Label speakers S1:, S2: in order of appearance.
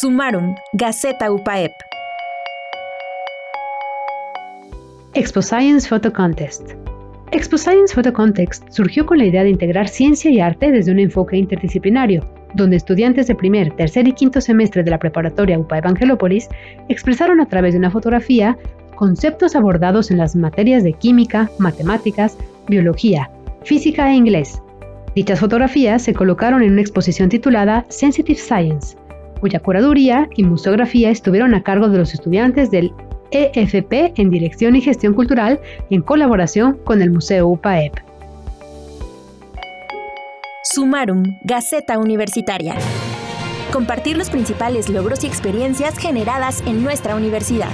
S1: Sumarum, Gaceta UPAEP.
S2: Expo Science Photo Contest. Expo Science Photo Contest surgió con la idea de integrar ciencia y arte desde un enfoque interdisciplinario, donde estudiantes de primer, tercer y quinto semestre de la preparatoria UPA Evangelópolis expresaron a través de una fotografía conceptos abordados en las materias de química, matemáticas, biología, física e inglés. Dichas fotografías se colocaron en una exposición titulada Sensitive Science, cuya curaduría y museografía estuvieron a cargo de los estudiantes del EFP en Dirección y Gestión Cultural en colaboración con el Museo UPAEP.
S1: Sumarum, Gaceta Universitaria. Compartir los principales logros y experiencias generadas en nuestra universidad.